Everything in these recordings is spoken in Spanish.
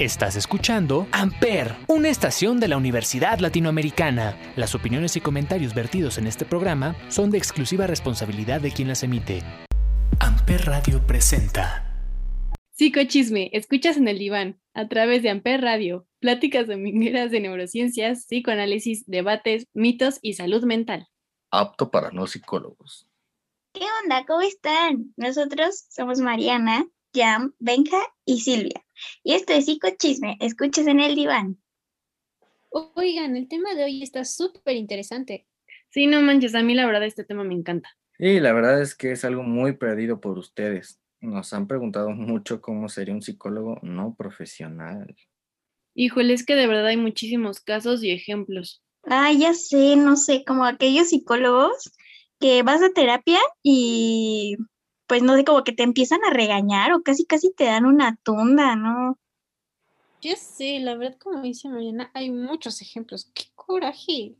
Estás escuchando Amper, una estación de la Universidad Latinoamericana. Las opiniones y comentarios vertidos en este programa son de exclusiva responsabilidad de quien las emite. Amper Radio presenta. Psicochisme, escuchas en el diván, a través de Amper Radio, pláticas domingueras de neurociencias, psicoanálisis, debates, mitos y salud mental. Apto para no psicólogos. ¿Qué onda? ¿Cómo están? Nosotros somos Mariana, Jam, Benja y Silvia. Y esto es Psicochisme, escuchas en el diván. Oigan, el tema de hoy está súper interesante. Sí, no manches, a mí la verdad este tema me encanta. Sí, la verdad es que es algo muy perdido por ustedes. Nos han preguntado mucho cómo sería un psicólogo no profesional. Híjole, es que de verdad hay muchísimos casos y ejemplos. Ah, ya sé, no sé, como aquellos psicólogos que vas a terapia y pues no sé, como que te empiezan a regañar o casi casi te dan una tunda, ¿no? Ya sé, la verdad, como dice Mariana, hay muchos ejemplos. ¡Qué coraje!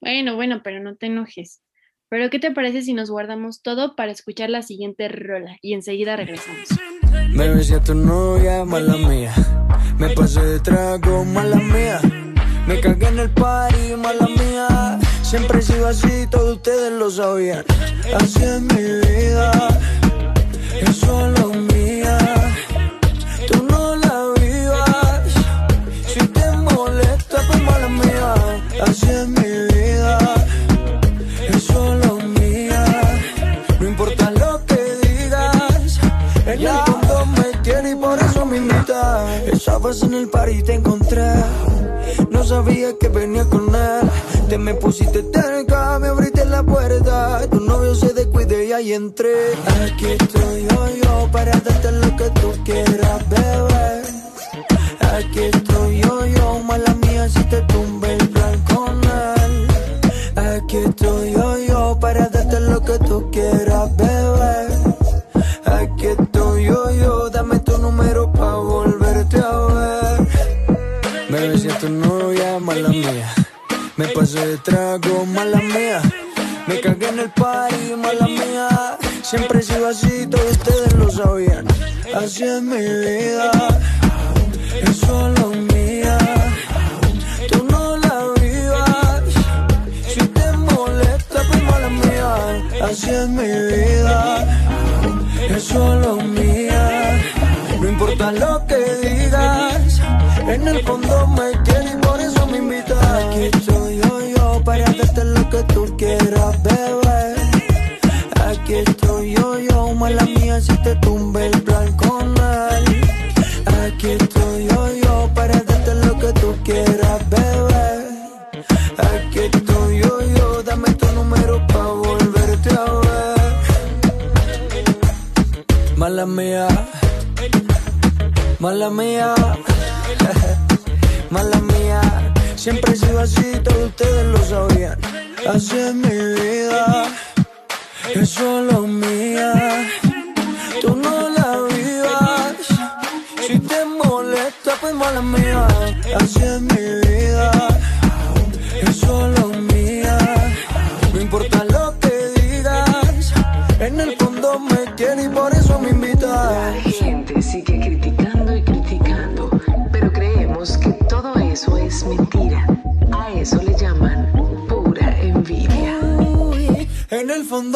Bueno, bueno, pero no te enojes. Pero ¿qué te parece si nos guardamos todo para escuchar la siguiente rola y enseguida regresamos? Me besé a tu novia, mala mía. Me pasé de trago, mala mía. Me cagué en el party, mala mía. Siempre he sido así, todos ustedes lo sabían. Así es mi vida, es solo mía. Tú no la vivas. Si te molesta, pues mala mía. Así es mi vida, es solo mía. No importa lo que digas, en el fondo me quiere y por eso me invita. Estabas en el party y te encontré. No sabía que venía con él. Te me pusiste cerca, me abriste la puerta. Tu novio se descuide y ahí entré. Aquí estoy yo, yo, para darte lo que tú quieras, bebé. Aquí estoy yo, yo, mala mía, si te tumbe el plan con él. Aquí estoy yo, yo, para darte lo que tú quieras, Me pasé de mala mía. Me cagué en el party, mala mía. Siempre he sido así, todos ustedes lo sabían. Así es mi vida, es solo mía. Tú no la vivas. Si te molesta, pues mala mía. Así es mi vida, es solo mía. No importa lo que digas, en el fondo me quieres Aquí estoy yo, yo, para darte lo que tú quieras, bebé. Aquí estoy yo, yo, mala mía, si te tumbe el plan con él. Aquí estoy yo, yo, para darte lo que tú quieras, bebé. Aquí estoy yo, yo, dame tu número pa' volverte a ver. Mala mía, mala mía. Siempre he sido así, todos ustedes lo sabían. Así es mi vida, es solo mía. Tú no la vivas. Si te molesta, pues mala mía. Así es mi vida,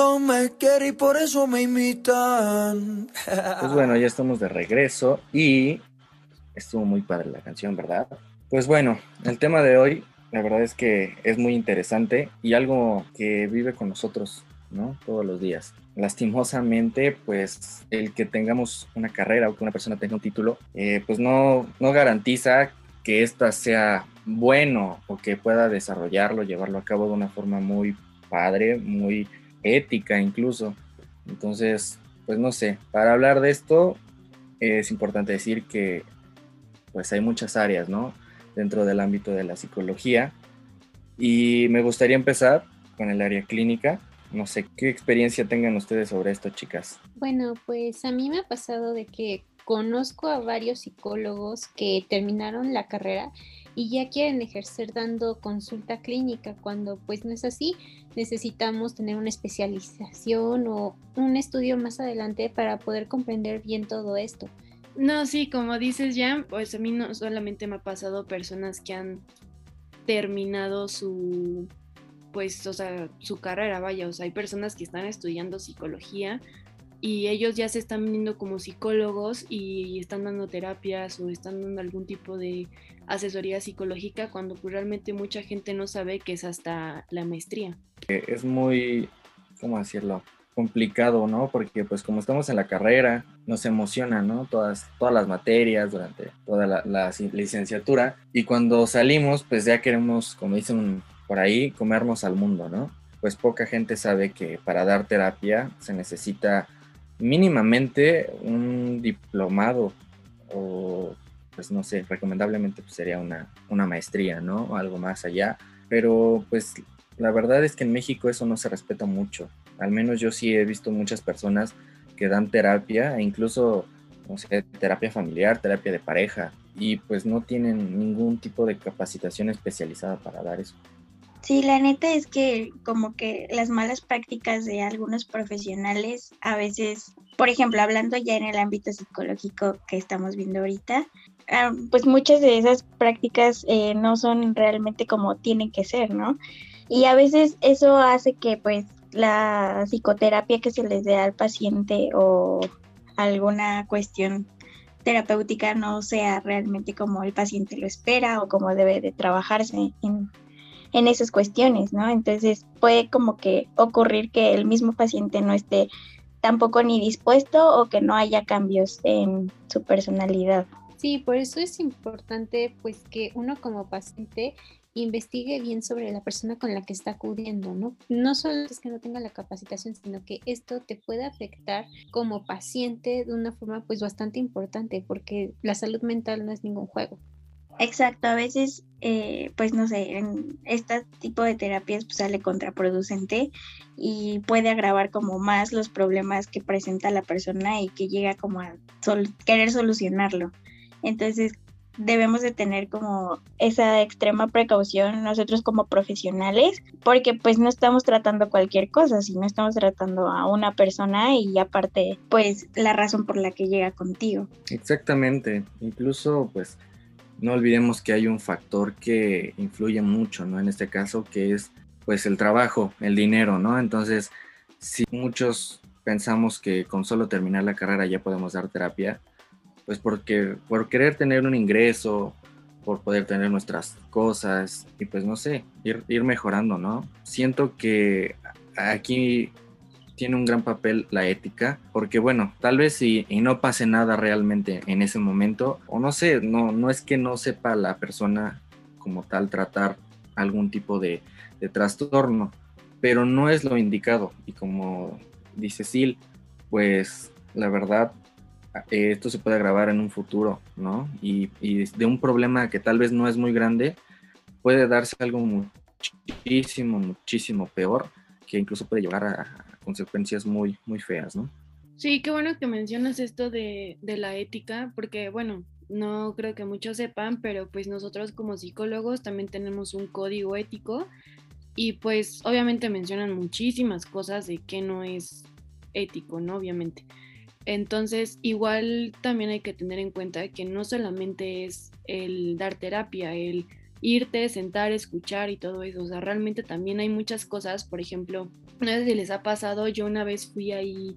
Me quiere y por eso me imitan. Pues bueno, ya estamos de regreso y estuvo muy padre la canción, ¿verdad? Pues bueno, el tema de hoy, la verdad es que es muy interesante y algo que vive con nosotros, ¿no? Todos los días. Lastimosamente, pues el que tengamos una carrera o que una persona tenga un título, eh, pues no, no garantiza que ésta sea bueno o que pueda desarrollarlo, llevarlo a cabo de una forma muy padre, muy ética incluso. Entonces, pues no sé, para hablar de esto es importante decir que pues hay muchas áreas, ¿no? Dentro del ámbito de la psicología. Y me gustaría empezar con el área clínica. No sé qué experiencia tengan ustedes sobre esto, chicas. Bueno, pues a mí me ha pasado de que conozco a varios psicólogos que terminaron la carrera y ya quieren ejercer dando consulta clínica cuando pues no es así. Necesitamos tener una especialización o un estudio más adelante para poder comprender bien todo esto. No, sí, como dices ya, pues a mí no solamente me ha pasado personas que han terminado su, pues, o sea, su carrera, vaya, o sea, hay personas que están estudiando psicología y ellos ya se están viendo como psicólogos y están dando terapias o están dando algún tipo de asesoría psicológica cuando pues, realmente mucha gente no sabe que es hasta la maestría. Es muy, ¿cómo decirlo? complicado, ¿no? Porque pues como estamos en la carrera, nos emociona, ¿no? Todas, todas las materias durante toda la, la licenciatura y cuando salimos pues ya queremos, como dicen por ahí, comernos al mundo, ¿no? Pues poca gente sabe que para dar terapia se necesita mínimamente un diplomado o pues no sé, recomendablemente pues, sería una, una maestría, ¿no? O algo más allá. Pero pues la verdad es que en México eso no se respeta mucho. Al menos yo sí he visto muchas personas que dan terapia, e incluso, no sé, terapia familiar, terapia de pareja, y pues no tienen ningún tipo de capacitación especializada para dar eso. Sí, la neta es que como que las malas prácticas de algunos profesionales a veces, por ejemplo, hablando ya en el ámbito psicológico que estamos viendo ahorita, ah, pues muchas de esas prácticas eh, no son realmente como tienen que ser, ¿no? Y a veces eso hace que pues la psicoterapia que se les dé al paciente o alguna cuestión terapéutica no sea realmente como el paciente lo espera o como debe de trabajarse en, en esas cuestiones, ¿no? Entonces puede como que ocurrir que el mismo paciente no esté tampoco ni dispuesto o que no haya cambios en su personalidad. Sí, por eso es importante pues que uno como paciente investigue bien sobre la persona con la que está acudiendo, ¿no? No solo es que no tenga la capacitación, sino que esto te puede afectar como paciente de una forma pues bastante importante, porque la salud mental no es ningún juego. Exacto, a veces, eh, pues no sé, en este tipo de terapias pues, sale contraproducente y puede agravar como más los problemas que presenta la persona y que llega como a querer solucionarlo. Entonces, debemos de tener como esa extrema precaución nosotros como profesionales, porque pues no estamos tratando cualquier cosa, sino estamos tratando a una persona y aparte pues la razón por la que llega contigo. Exactamente, incluso pues no olvidemos que hay un factor que influye mucho, ¿no? En este caso que es pues el trabajo, el dinero, ¿no? Entonces, si muchos pensamos que con solo terminar la carrera ya podemos dar terapia, pues porque por querer tener un ingreso, por poder tener nuestras cosas y pues no sé, ir, ir mejorando, ¿no? Siento que aquí tiene un gran papel la ética, porque bueno, tal vez si y no pase nada realmente en ese momento, o no sé, no, no es que no sepa la persona como tal tratar algún tipo de, de trastorno, pero no es lo indicado. Y como dice Sil, pues la verdad eh, esto se puede agravar en un futuro, ¿no? Y, y, de un problema que tal vez no es muy grande, puede darse algo muchísimo, muchísimo peor, que incluso puede llevar a, consecuencias muy, muy feas, ¿no? Sí, qué bueno que mencionas esto de, de la ética, porque bueno, no creo que muchos sepan, pero pues nosotros como psicólogos también tenemos un código ético y pues obviamente mencionan muchísimas cosas de que no es ético, ¿no? Obviamente. Entonces, igual también hay que tener en cuenta que no solamente es el dar terapia, el irte, sentar, escuchar y todo eso. O sea, realmente también hay muchas cosas. Por ejemplo, no sé si les ha pasado, yo una vez fui ahí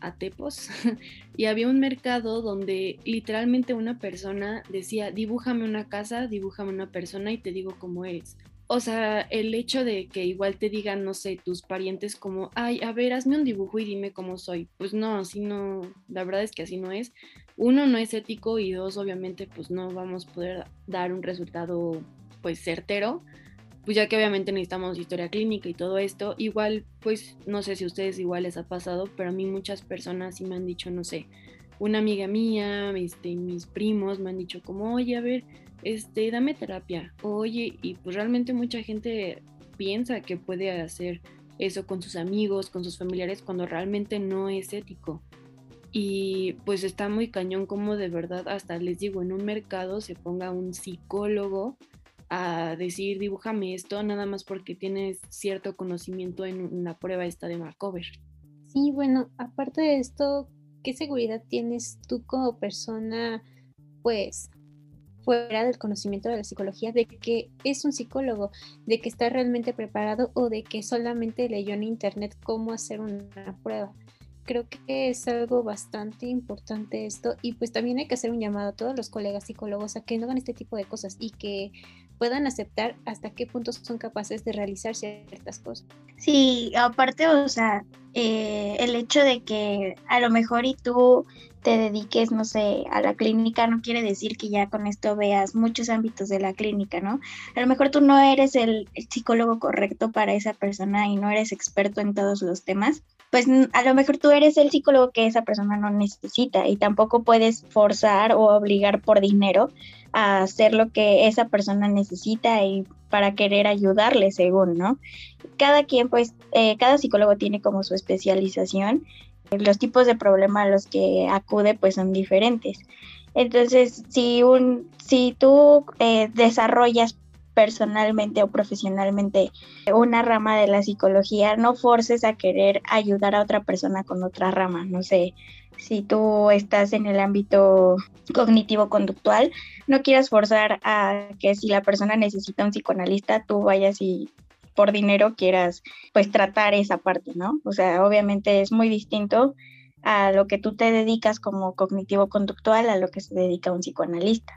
a Tepos y había un mercado donde literalmente una persona decía, dibújame una casa, dibújame una persona y te digo cómo eres o sea, el hecho de que igual te digan, no sé, tus parientes como, ay, a ver, hazme un dibujo y dime cómo soy. Pues no, así no, la verdad es que así no es. Uno, no es ético y dos, obviamente, pues no vamos a poder dar un resultado, pues, certero. Pues ya que obviamente necesitamos historia clínica y todo esto. Igual, pues, no sé si a ustedes igual les ha pasado, pero a mí muchas personas sí me han dicho, no sé, una amiga mía, este, mis primos me han dicho como, oye, a ver, este, dame terapia. Oye, y pues realmente mucha gente piensa que puede hacer eso con sus amigos, con sus familiares, cuando realmente no es ético. Y pues está muy cañón como de verdad, hasta les digo, en un mercado se ponga un psicólogo a decir, dibújame esto, nada más porque tienes cierto conocimiento en una prueba esta de Markover. Sí, bueno, aparte de esto, ¿qué seguridad tienes tú como persona, pues, fuera del conocimiento de la psicología, de que es un psicólogo, de que está realmente preparado o de que solamente leyó en internet cómo hacer una prueba? Creo que es algo bastante importante esto y pues también hay que hacer un llamado a todos los colegas psicólogos a que no hagan este tipo de cosas y que puedan aceptar hasta qué puntos son capaces de realizar ciertas cosas. Sí, aparte, o sea, eh, el hecho de que a lo mejor y tú te dediques, no sé, a la clínica, no quiere decir que ya con esto veas muchos ámbitos de la clínica, ¿no? A lo mejor tú no eres el, psicólogo correcto para esa persona y no eres experto en todos los temas, pues a lo mejor tú eres el psicólogo que esa persona no necesita y tampoco puedes forzar o obligar por dinero a hacer lo que esa persona necesita y para querer ayudarle según, ¿no? Cada quien, pues, eh, cada psicólogo tiene como su especialización los tipos de problemas a los que acude pues son diferentes. Entonces, si, un, si tú eh, desarrollas personalmente o profesionalmente una rama de la psicología, no forces a querer ayudar a otra persona con otra rama. No sé, si tú estás en el ámbito cognitivo-conductual, no quieras forzar a que si la persona necesita un psicoanalista, tú vayas y por dinero quieras pues tratar esa parte, ¿no? O sea, obviamente es muy distinto a lo que tú te dedicas como cognitivo conductual a lo que se dedica un psicoanalista.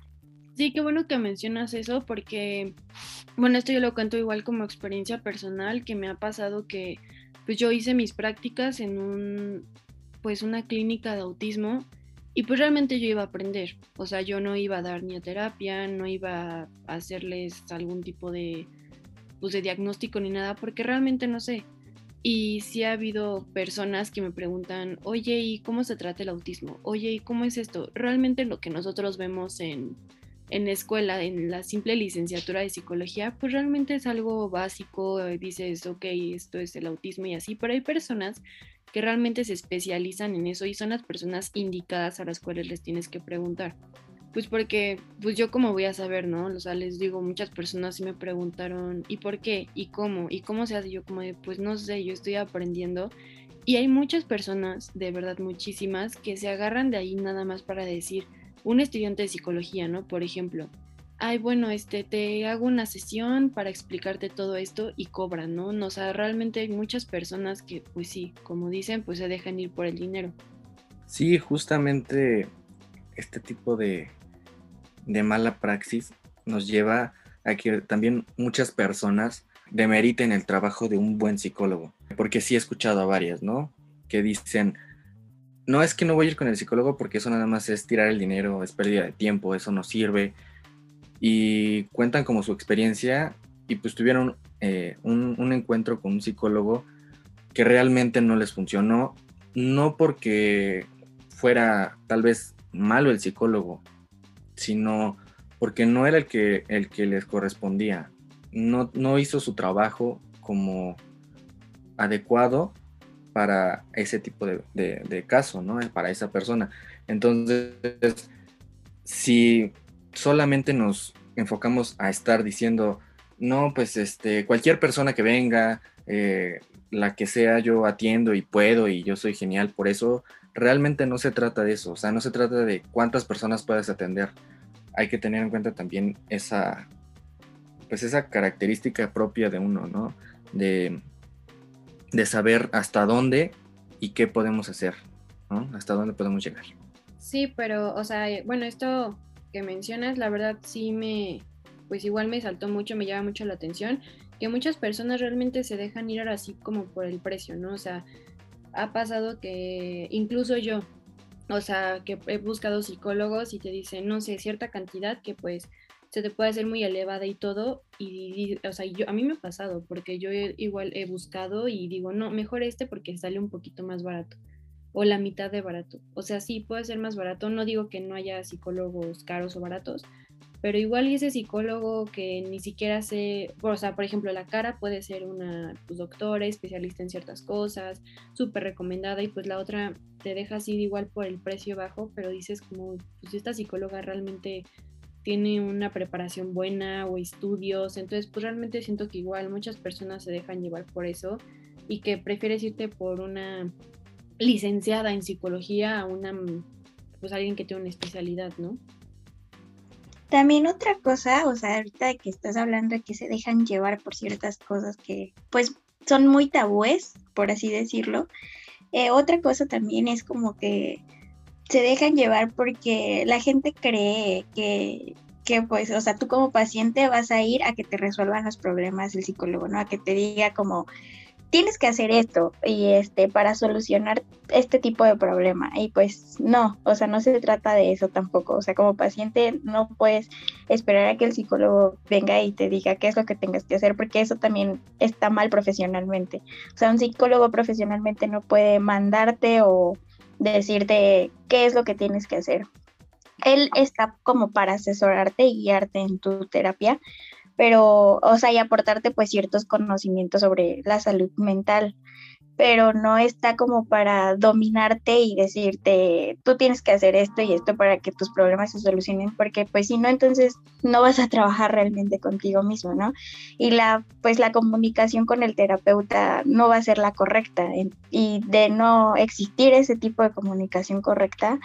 Sí, qué bueno que mencionas eso porque, bueno, esto yo lo cuento igual como experiencia personal que me ha pasado que pues yo hice mis prácticas en un, pues una clínica de autismo y pues realmente yo iba a aprender, o sea, yo no iba a dar ni a terapia, no iba a hacerles algún tipo de pues, de diagnóstico ni nada, porque realmente no sé. Y sí ha habido personas que me preguntan, oye, ¿y cómo se trata el autismo? Oye, ¿y cómo es esto? Realmente lo que nosotros vemos en, en la escuela, en la simple licenciatura de psicología, pues realmente es algo básico, eh, dices, ok, esto es el autismo y así, pero hay personas que realmente se especializan en eso y son las personas indicadas a las cuales les tienes que preguntar. Pues porque, pues yo como voy a saber, ¿no? O sea, les digo, muchas personas sí me preguntaron, ¿y por qué? ¿Y cómo? ¿Y cómo se hace? Yo como de, pues no sé, yo estoy aprendiendo. Y hay muchas personas, de verdad muchísimas, que se agarran de ahí nada más para decir, un estudiante de psicología, ¿no? Por ejemplo, ay, bueno, este, te hago una sesión para explicarte todo esto y cobran, ¿no? O sea, realmente hay muchas personas que, pues sí, como dicen, pues se dejan ir por el dinero. Sí, justamente este tipo de, de mala praxis nos lleva a que también muchas personas demeriten el trabajo de un buen psicólogo. Porque sí he escuchado a varias, ¿no? Que dicen, no es que no voy a ir con el psicólogo porque eso nada más es tirar el dinero, es pérdida de tiempo, eso no sirve. Y cuentan como su experiencia y pues tuvieron eh, un, encuentro con un psicólogo que realmente no les funcionó, no porque fuera tal vez malo el psicólogo, sino porque no era el que, el que les correspondía. No, no hizo su trabajo como adecuado para ese tipo de, caso, ¿no? Para esa persona. Entonces, si solamente nos enfocamos a estar diciendo, no, pues este, cualquier persona que venga, eh, la que sea, yo atiendo y puedo y yo soy genial por eso, realmente no se trata de eso, o sea, no se trata de cuántas personas puedes atender, hay que tener en cuenta también esa, pues esa característica propia de uno, ¿no? De, de saber hasta dónde y qué podemos hacer, ¿no? Hasta dónde podemos llegar. Sí, pero, o sea, bueno, esto que mencionas, la verdad sí me, pues igual me saltó mucho, me llama mucho la atención, que muchas personas realmente se dejan ir así como por el precio, ¿no? O sea, ha pasado que incluso yo, o sea, que he buscado psicólogos y te dicen, no sé, cierta cantidad que pues se te puede hacer muy elevada y todo. Y, o sea, yo, a mí me ha pasado porque yo igual he buscado y digo, no, mejor este porque sale un poquito más barato o la mitad de barato. O sea, sí puede ser más barato. No digo que no haya psicólogos caros o baratos, pero igual ese psicólogo que ni siquiera sé, o sea, por ejemplo, la cara puede ser una pues, doctora, especialista en ciertas cosas, súper recomendada y pues la otra te deja así igual por el precio bajo, pero dices como, pues esta psicóloga realmente tiene una preparación buena o estudios, entonces pues realmente siento que igual muchas personas se dejan llevar por eso y que prefieres irte por una licenciada en psicología una, pues alguien que tiene una especialidad, ¿no? También otra cosa, o sea, ahorita que estás hablando de que se dejan llevar por ciertas cosas que pues son muy tabúes, por así decirlo. Eh, otra cosa también es como que se dejan llevar porque la gente cree que, que, pues, o sea, tú como paciente vas a ir a que te resuelvan los problemas el psicólogo, ¿no? A que te diga como, tienes que hacer esto y este para solucionar este tipo de problema y pues no, o sea, no se trata de eso tampoco, o sea, como paciente no puedes esperar a que el psicólogo venga y te diga qué es lo que tengas que hacer porque eso también está mal profesionalmente. O sea, un psicólogo profesionalmente no puede mandarte o decirte qué es lo que tienes que hacer. Él está como para asesorarte y guiarte en tu terapia, pero, o sea, y aportarte pues ciertos conocimientos sobre la salud mental, pero no está como para dominarte y decirte, tú tienes que hacer esto y esto para que tus problemas se solucionen, porque pues si no, entonces no vas a trabajar realmente contigo mismo, ¿no? Y la, pues la comunicación con el terapeuta no va a ser la correcta, y de no existir ese tipo de comunicación correcta,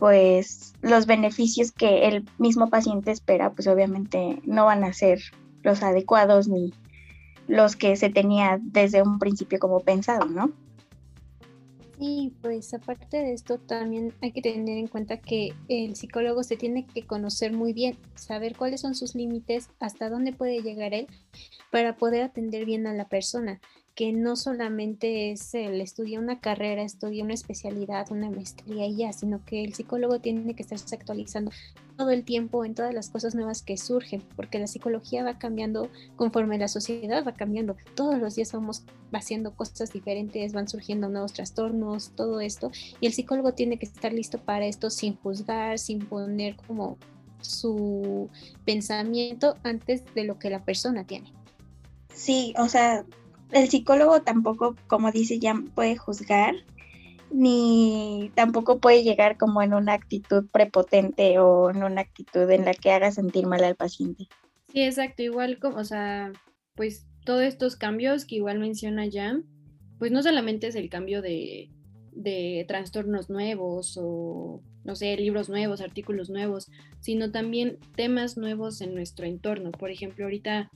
pues los beneficios que el mismo paciente espera, pues obviamente no van a ser los adecuados ni los que se tenía desde un principio como pensado, ¿no? Sí, pues aparte de esto también hay que tener en cuenta que el psicólogo se tiene que conocer muy bien, saber cuáles son sus límites, hasta dónde puede llegar él para poder atender bien a la persona que no solamente es el estudiar una carrera, estudiar una especialidad, una maestría y ya, sino que el psicólogo tiene que estarse actualizando todo el tiempo en todas las cosas nuevas que surgen, porque la psicología va cambiando conforme la sociedad va cambiando. Todos los días vamos haciendo cosas diferentes, van surgiendo nuevos trastornos, todo esto, y el psicólogo tiene que estar listo para esto sin juzgar, sin poner como su pensamiento antes de lo que la persona tiene. Sí, o sea, el psicólogo tampoco, como dice ya, puede juzgar, ni tampoco puede llegar como en una actitud prepotente o en una actitud en la que haga sentir mal al paciente. Sí, exacto, igual como, o sea, pues todos estos cambios que igual menciona Jan, pues no solamente es el cambio de, de trastornos nuevos o, no sé, libros nuevos, artículos nuevos, sino también temas nuevos en nuestro entorno. Por ejemplo, ahorita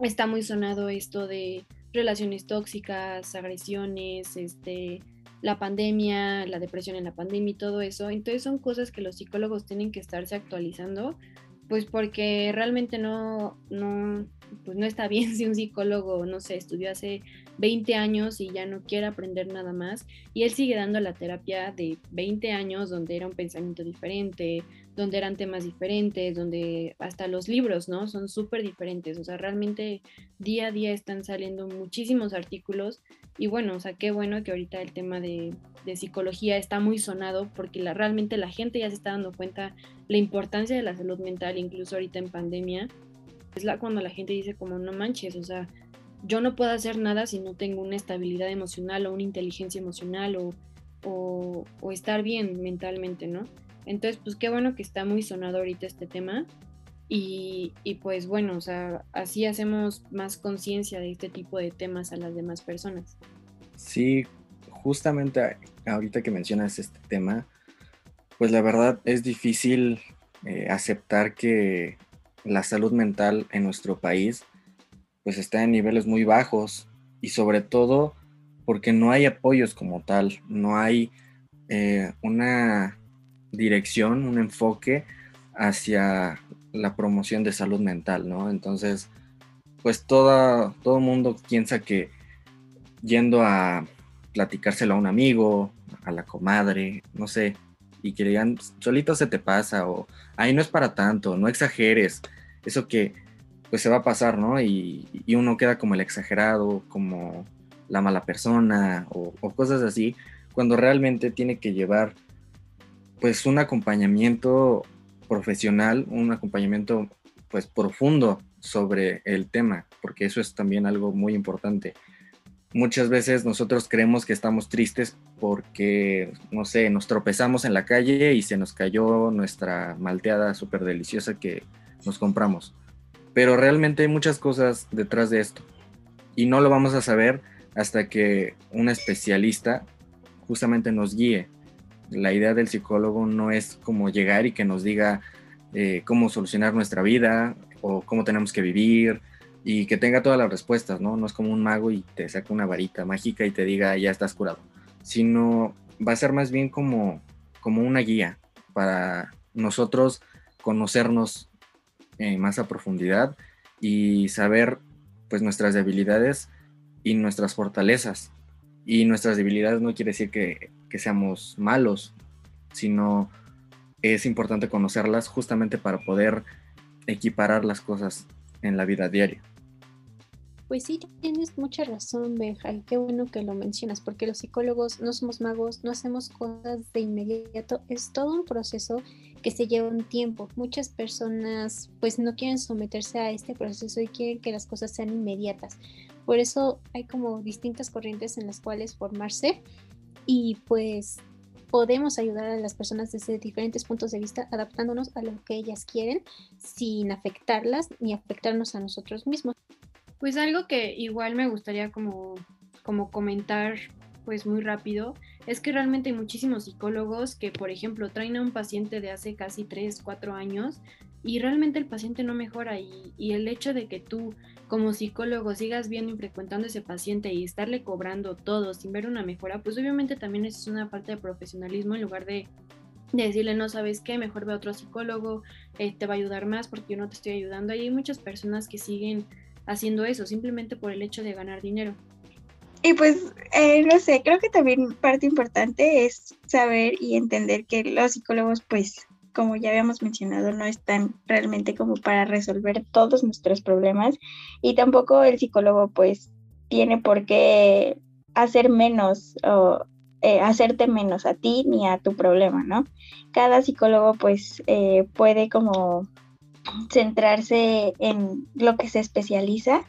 está muy sonado esto de relaciones tóxicas, agresiones, este, la pandemia, la depresión en la pandemia y todo eso. Entonces son cosas que los psicólogos tienen que estarse actualizando, pues porque realmente no, no, pues no está bien si un psicólogo, no sé, estudió hace 20 años y ya no quiere aprender nada más y él sigue dando la terapia de 20 años donde era un pensamiento diferente, donde eran temas diferentes, donde hasta los libros, ¿no? Son súper diferentes, o sea, realmente día a día están saliendo muchísimos artículos y bueno, o sea, qué bueno que ahorita el tema de, psicología está muy sonado porque la, realmente la gente ya se está dando cuenta la importancia de la salud mental, incluso ahorita en pandemia, es la cuando la gente dice como no manches, o sea, yo no puedo hacer nada si no tengo una estabilidad emocional o una inteligencia emocional o, o, o estar bien mentalmente, ¿no? Entonces, pues qué bueno que está muy sonado ahorita este tema. Y, pues bueno, o sea, así hacemos más conciencia de este tipo de temas a las demás personas. Sí, justamente ahorita que mencionas este tema, pues la verdad es difícil eh, aceptar que la salud mental en nuestro país pues está en niveles muy bajos y sobre todo porque no hay apoyos como tal, no hay eh, una dirección, un enfoque hacia la promoción de salud mental, ¿no? Entonces, pues todo mundo piensa que yendo a platicárselo a un amigo, a la comadre, no sé, y que digan, solito se te pasa, o ahí no es para tanto, no exageres, eso que pues se va a pasar, ¿no? Y, uno queda como el exagerado, como la mala persona, o cosas así, cuando realmente tiene que llevar pues un acompañamiento profesional, un acompañamiento pues profundo sobre el tema, porque eso es también algo muy importante. Muchas veces nosotros creemos que estamos tristes porque, no sé, nos tropezamos en la calle y se nos cayó nuestra malteada súper deliciosa que nos compramos. Pero realmente hay muchas cosas detrás de esto y no lo vamos a saber hasta que un especialista justamente nos guíe. La idea del psicólogo no es como llegar y que nos diga eh, cómo solucionar nuestra vida o cómo tenemos que vivir y que tenga todas las respuestas, ¿no? No es como un mago y te saca una varita mágica y te diga ya estás curado, sino va a ser más bien como, como una guía para nosotros conocernos eh, más a profundidad y saber pues nuestras debilidades y nuestras fortalezas. Y nuestras debilidades no quiere decir que, que seamos malos, sino es importante conocerlas justamente para poder equiparar las cosas en la vida diaria. Pues sí, tienes mucha razón, Benja, y qué bueno que lo mencionas, porque los psicólogos no somos magos, no hacemos cosas de inmediato, es todo un proceso que se lleva un tiempo. Muchas personas pues no quieren someterse a este proceso y quieren que las cosas sean inmediatas. Por eso hay como distintas corrientes en las cuales formarse y pues podemos ayudar a las personas desde diferentes puntos de vista, adaptándonos a lo que ellas quieren sin afectarlas ni afectarnos a nosotros mismos. Pues algo que igual me gustaría como, como comentar pues muy rápido es que realmente hay muchísimos psicólogos que por ejemplo traen a un paciente de hace casi 3, 4 años y realmente el paciente no mejora y, y el hecho de que tú como psicólogo sigas viendo y frecuentando a ese paciente y estarle cobrando todo sin ver una mejora, pues obviamente también es una falta de profesionalismo en lugar de, decirle, no sabes qué, mejor ve a otro psicólogo, eh, te va a ayudar más porque yo no te estoy ayudando. hay muchas personas que siguen haciendo eso simplemente por el hecho de ganar dinero. Y pues, eh, no sé, creo que también parte importante es saber y entender que los psicólogos pues como ya habíamos mencionado, no están realmente como para resolver todos nuestros problemas y tampoco el psicólogo pues tiene por qué hacer menos o eh, hacerte menos a ti ni a tu problema, ¿no? Cada psicólogo pues eh, puede como centrarse en lo que se especializa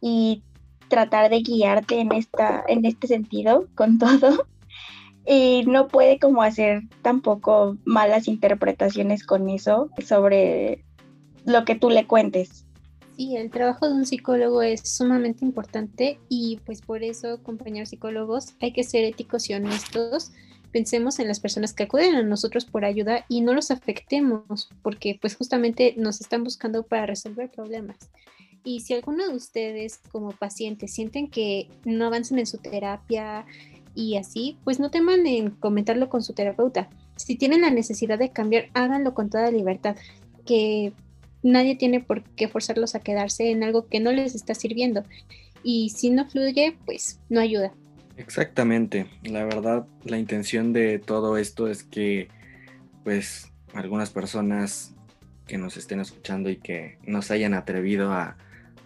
y tratar de guiarte en, esta, en este sentido con todo y no puede como hacer tampoco malas interpretaciones con eso sobre lo que tú le cuentes. Sí, el trabajo de un psicólogo es sumamente importante y pues por eso, compañeros psicólogos, hay que ser éticos y honestos. Pensemos en las personas que acuden a nosotros por ayuda y no los afectemos porque pues justamente nos están buscando para resolver problemas. Y si alguno de ustedes como pacientes sienten que no avanzan en su terapia, y así, pues no teman en comentarlo con su terapeuta. Si tienen la necesidad de cambiar, háganlo con toda libertad, que nadie tiene por qué forzarlos a quedarse en algo que no les está sirviendo. Y si no fluye, pues no ayuda. Exactamente. La verdad, la intención de todo esto es que, pues, algunas personas que nos estén escuchando y que no se hayan atrevido a,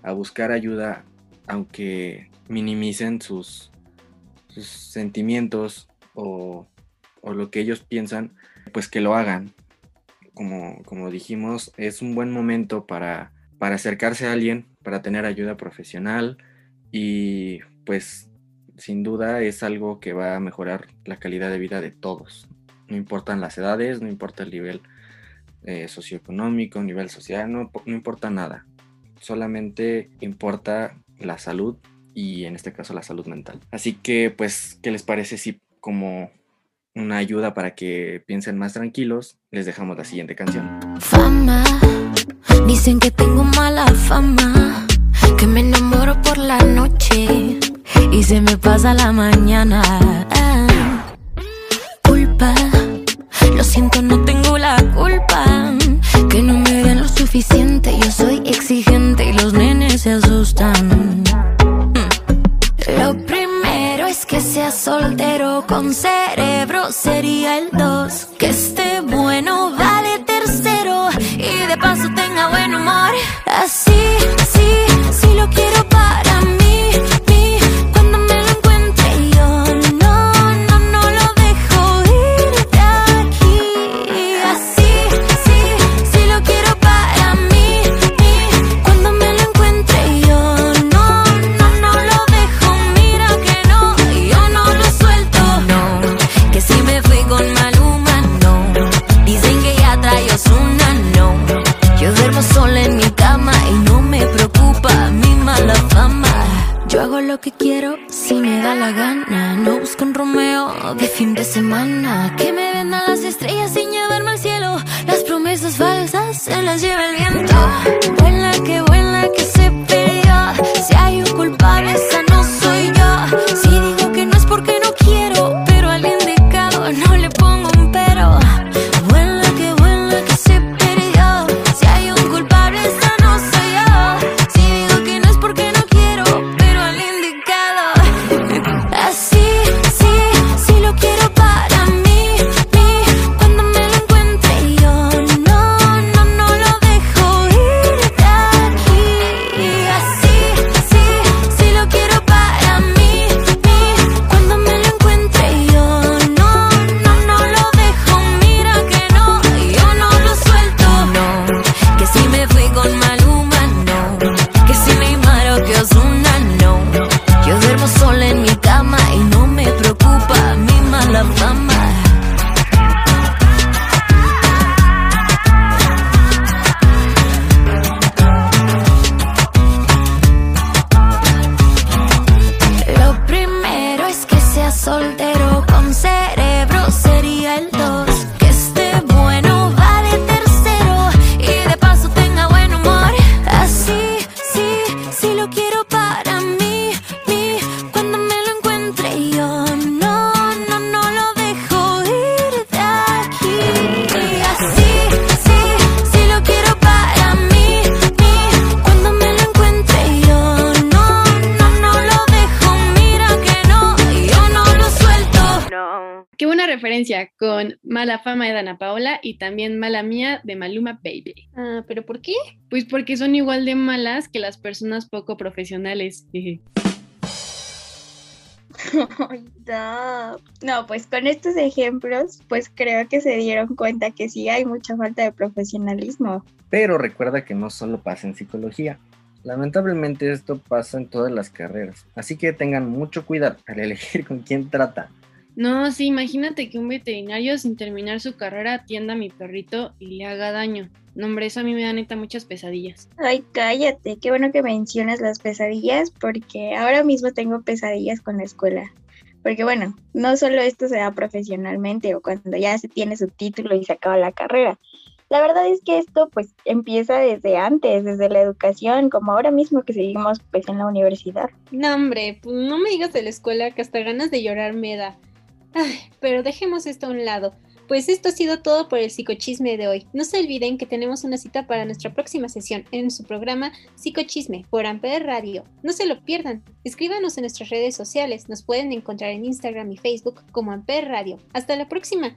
a buscar ayuda, aunque minimicen sus, sus sentimientos o, lo que ellos piensan, pues que lo hagan. Como, como dijimos, es un buen momento para, para acercarse a alguien, para tener ayuda profesional y pues sin duda es algo que va a mejorar la calidad de vida de todos. No importan las edades, no importa el nivel eh, socioeconómico, nivel social, no, no importa nada. Solamente importa la salud y en este caso la salud mental. Así que pues, ¿qué les parece si como una ayuda para que piensen más tranquilos, les dejamos la siguiente canción. Fama, dicen que tengo mala fama, que me enamoro por la noche y se me pasa la mañana. culpa, lo siento, no tengo la culpa, lo que quiero si me da la gana. No busco un Romeo de fin de semana. Que me vendan las estrellas sin llevarme al cielo. Las promesas falsas se las lleva el viento. Referencia con Mala Fama de Dana Paola y también Mala Mía de Maluma Baby. Ah, ¿pero por qué? Pues porque son igual de malas que las personas poco profesionales. No, pues con estos ejemplos, pues creo que se dieron cuenta que sí hay mucha falta de profesionalismo. Pero recuerda que no solo pasa en psicología. Lamentablemente esto pasa en todas las carreras, así que tengan mucho cuidado al elegir con quién tratan. No, sí, imagínate que un veterinario sin terminar su carrera atienda a mi perrito y le haga daño. No, hombre, eso a mí me da neta muchas pesadillas. Ay, cállate, qué bueno que mencionas las pesadillas porque ahora mismo tengo pesadillas con la escuela. Porque bueno, no solo esto se da profesionalmente o cuando ya se tiene su título y se acaba la carrera. La verdad es que esto pues empieza desde antes, desde la educación, como ahora mismo que seguimos pues en la universidad. No, hombre, pues no me digas de la escuela que hasta ganas de llorar me da. Pero dejemos esto a un lado. Pues esto ha sido todo por el psicochisme de hoy. No se olviden que tenemos una cita para nuestra próxima sesión en su programa Psicochisme por Amper Radio. No se lo pierdan. Escríbanos en nuestras redes sociales. Nos pueden encontrar en Instagram y Facebook como Amper Radio. Hasta la próxima.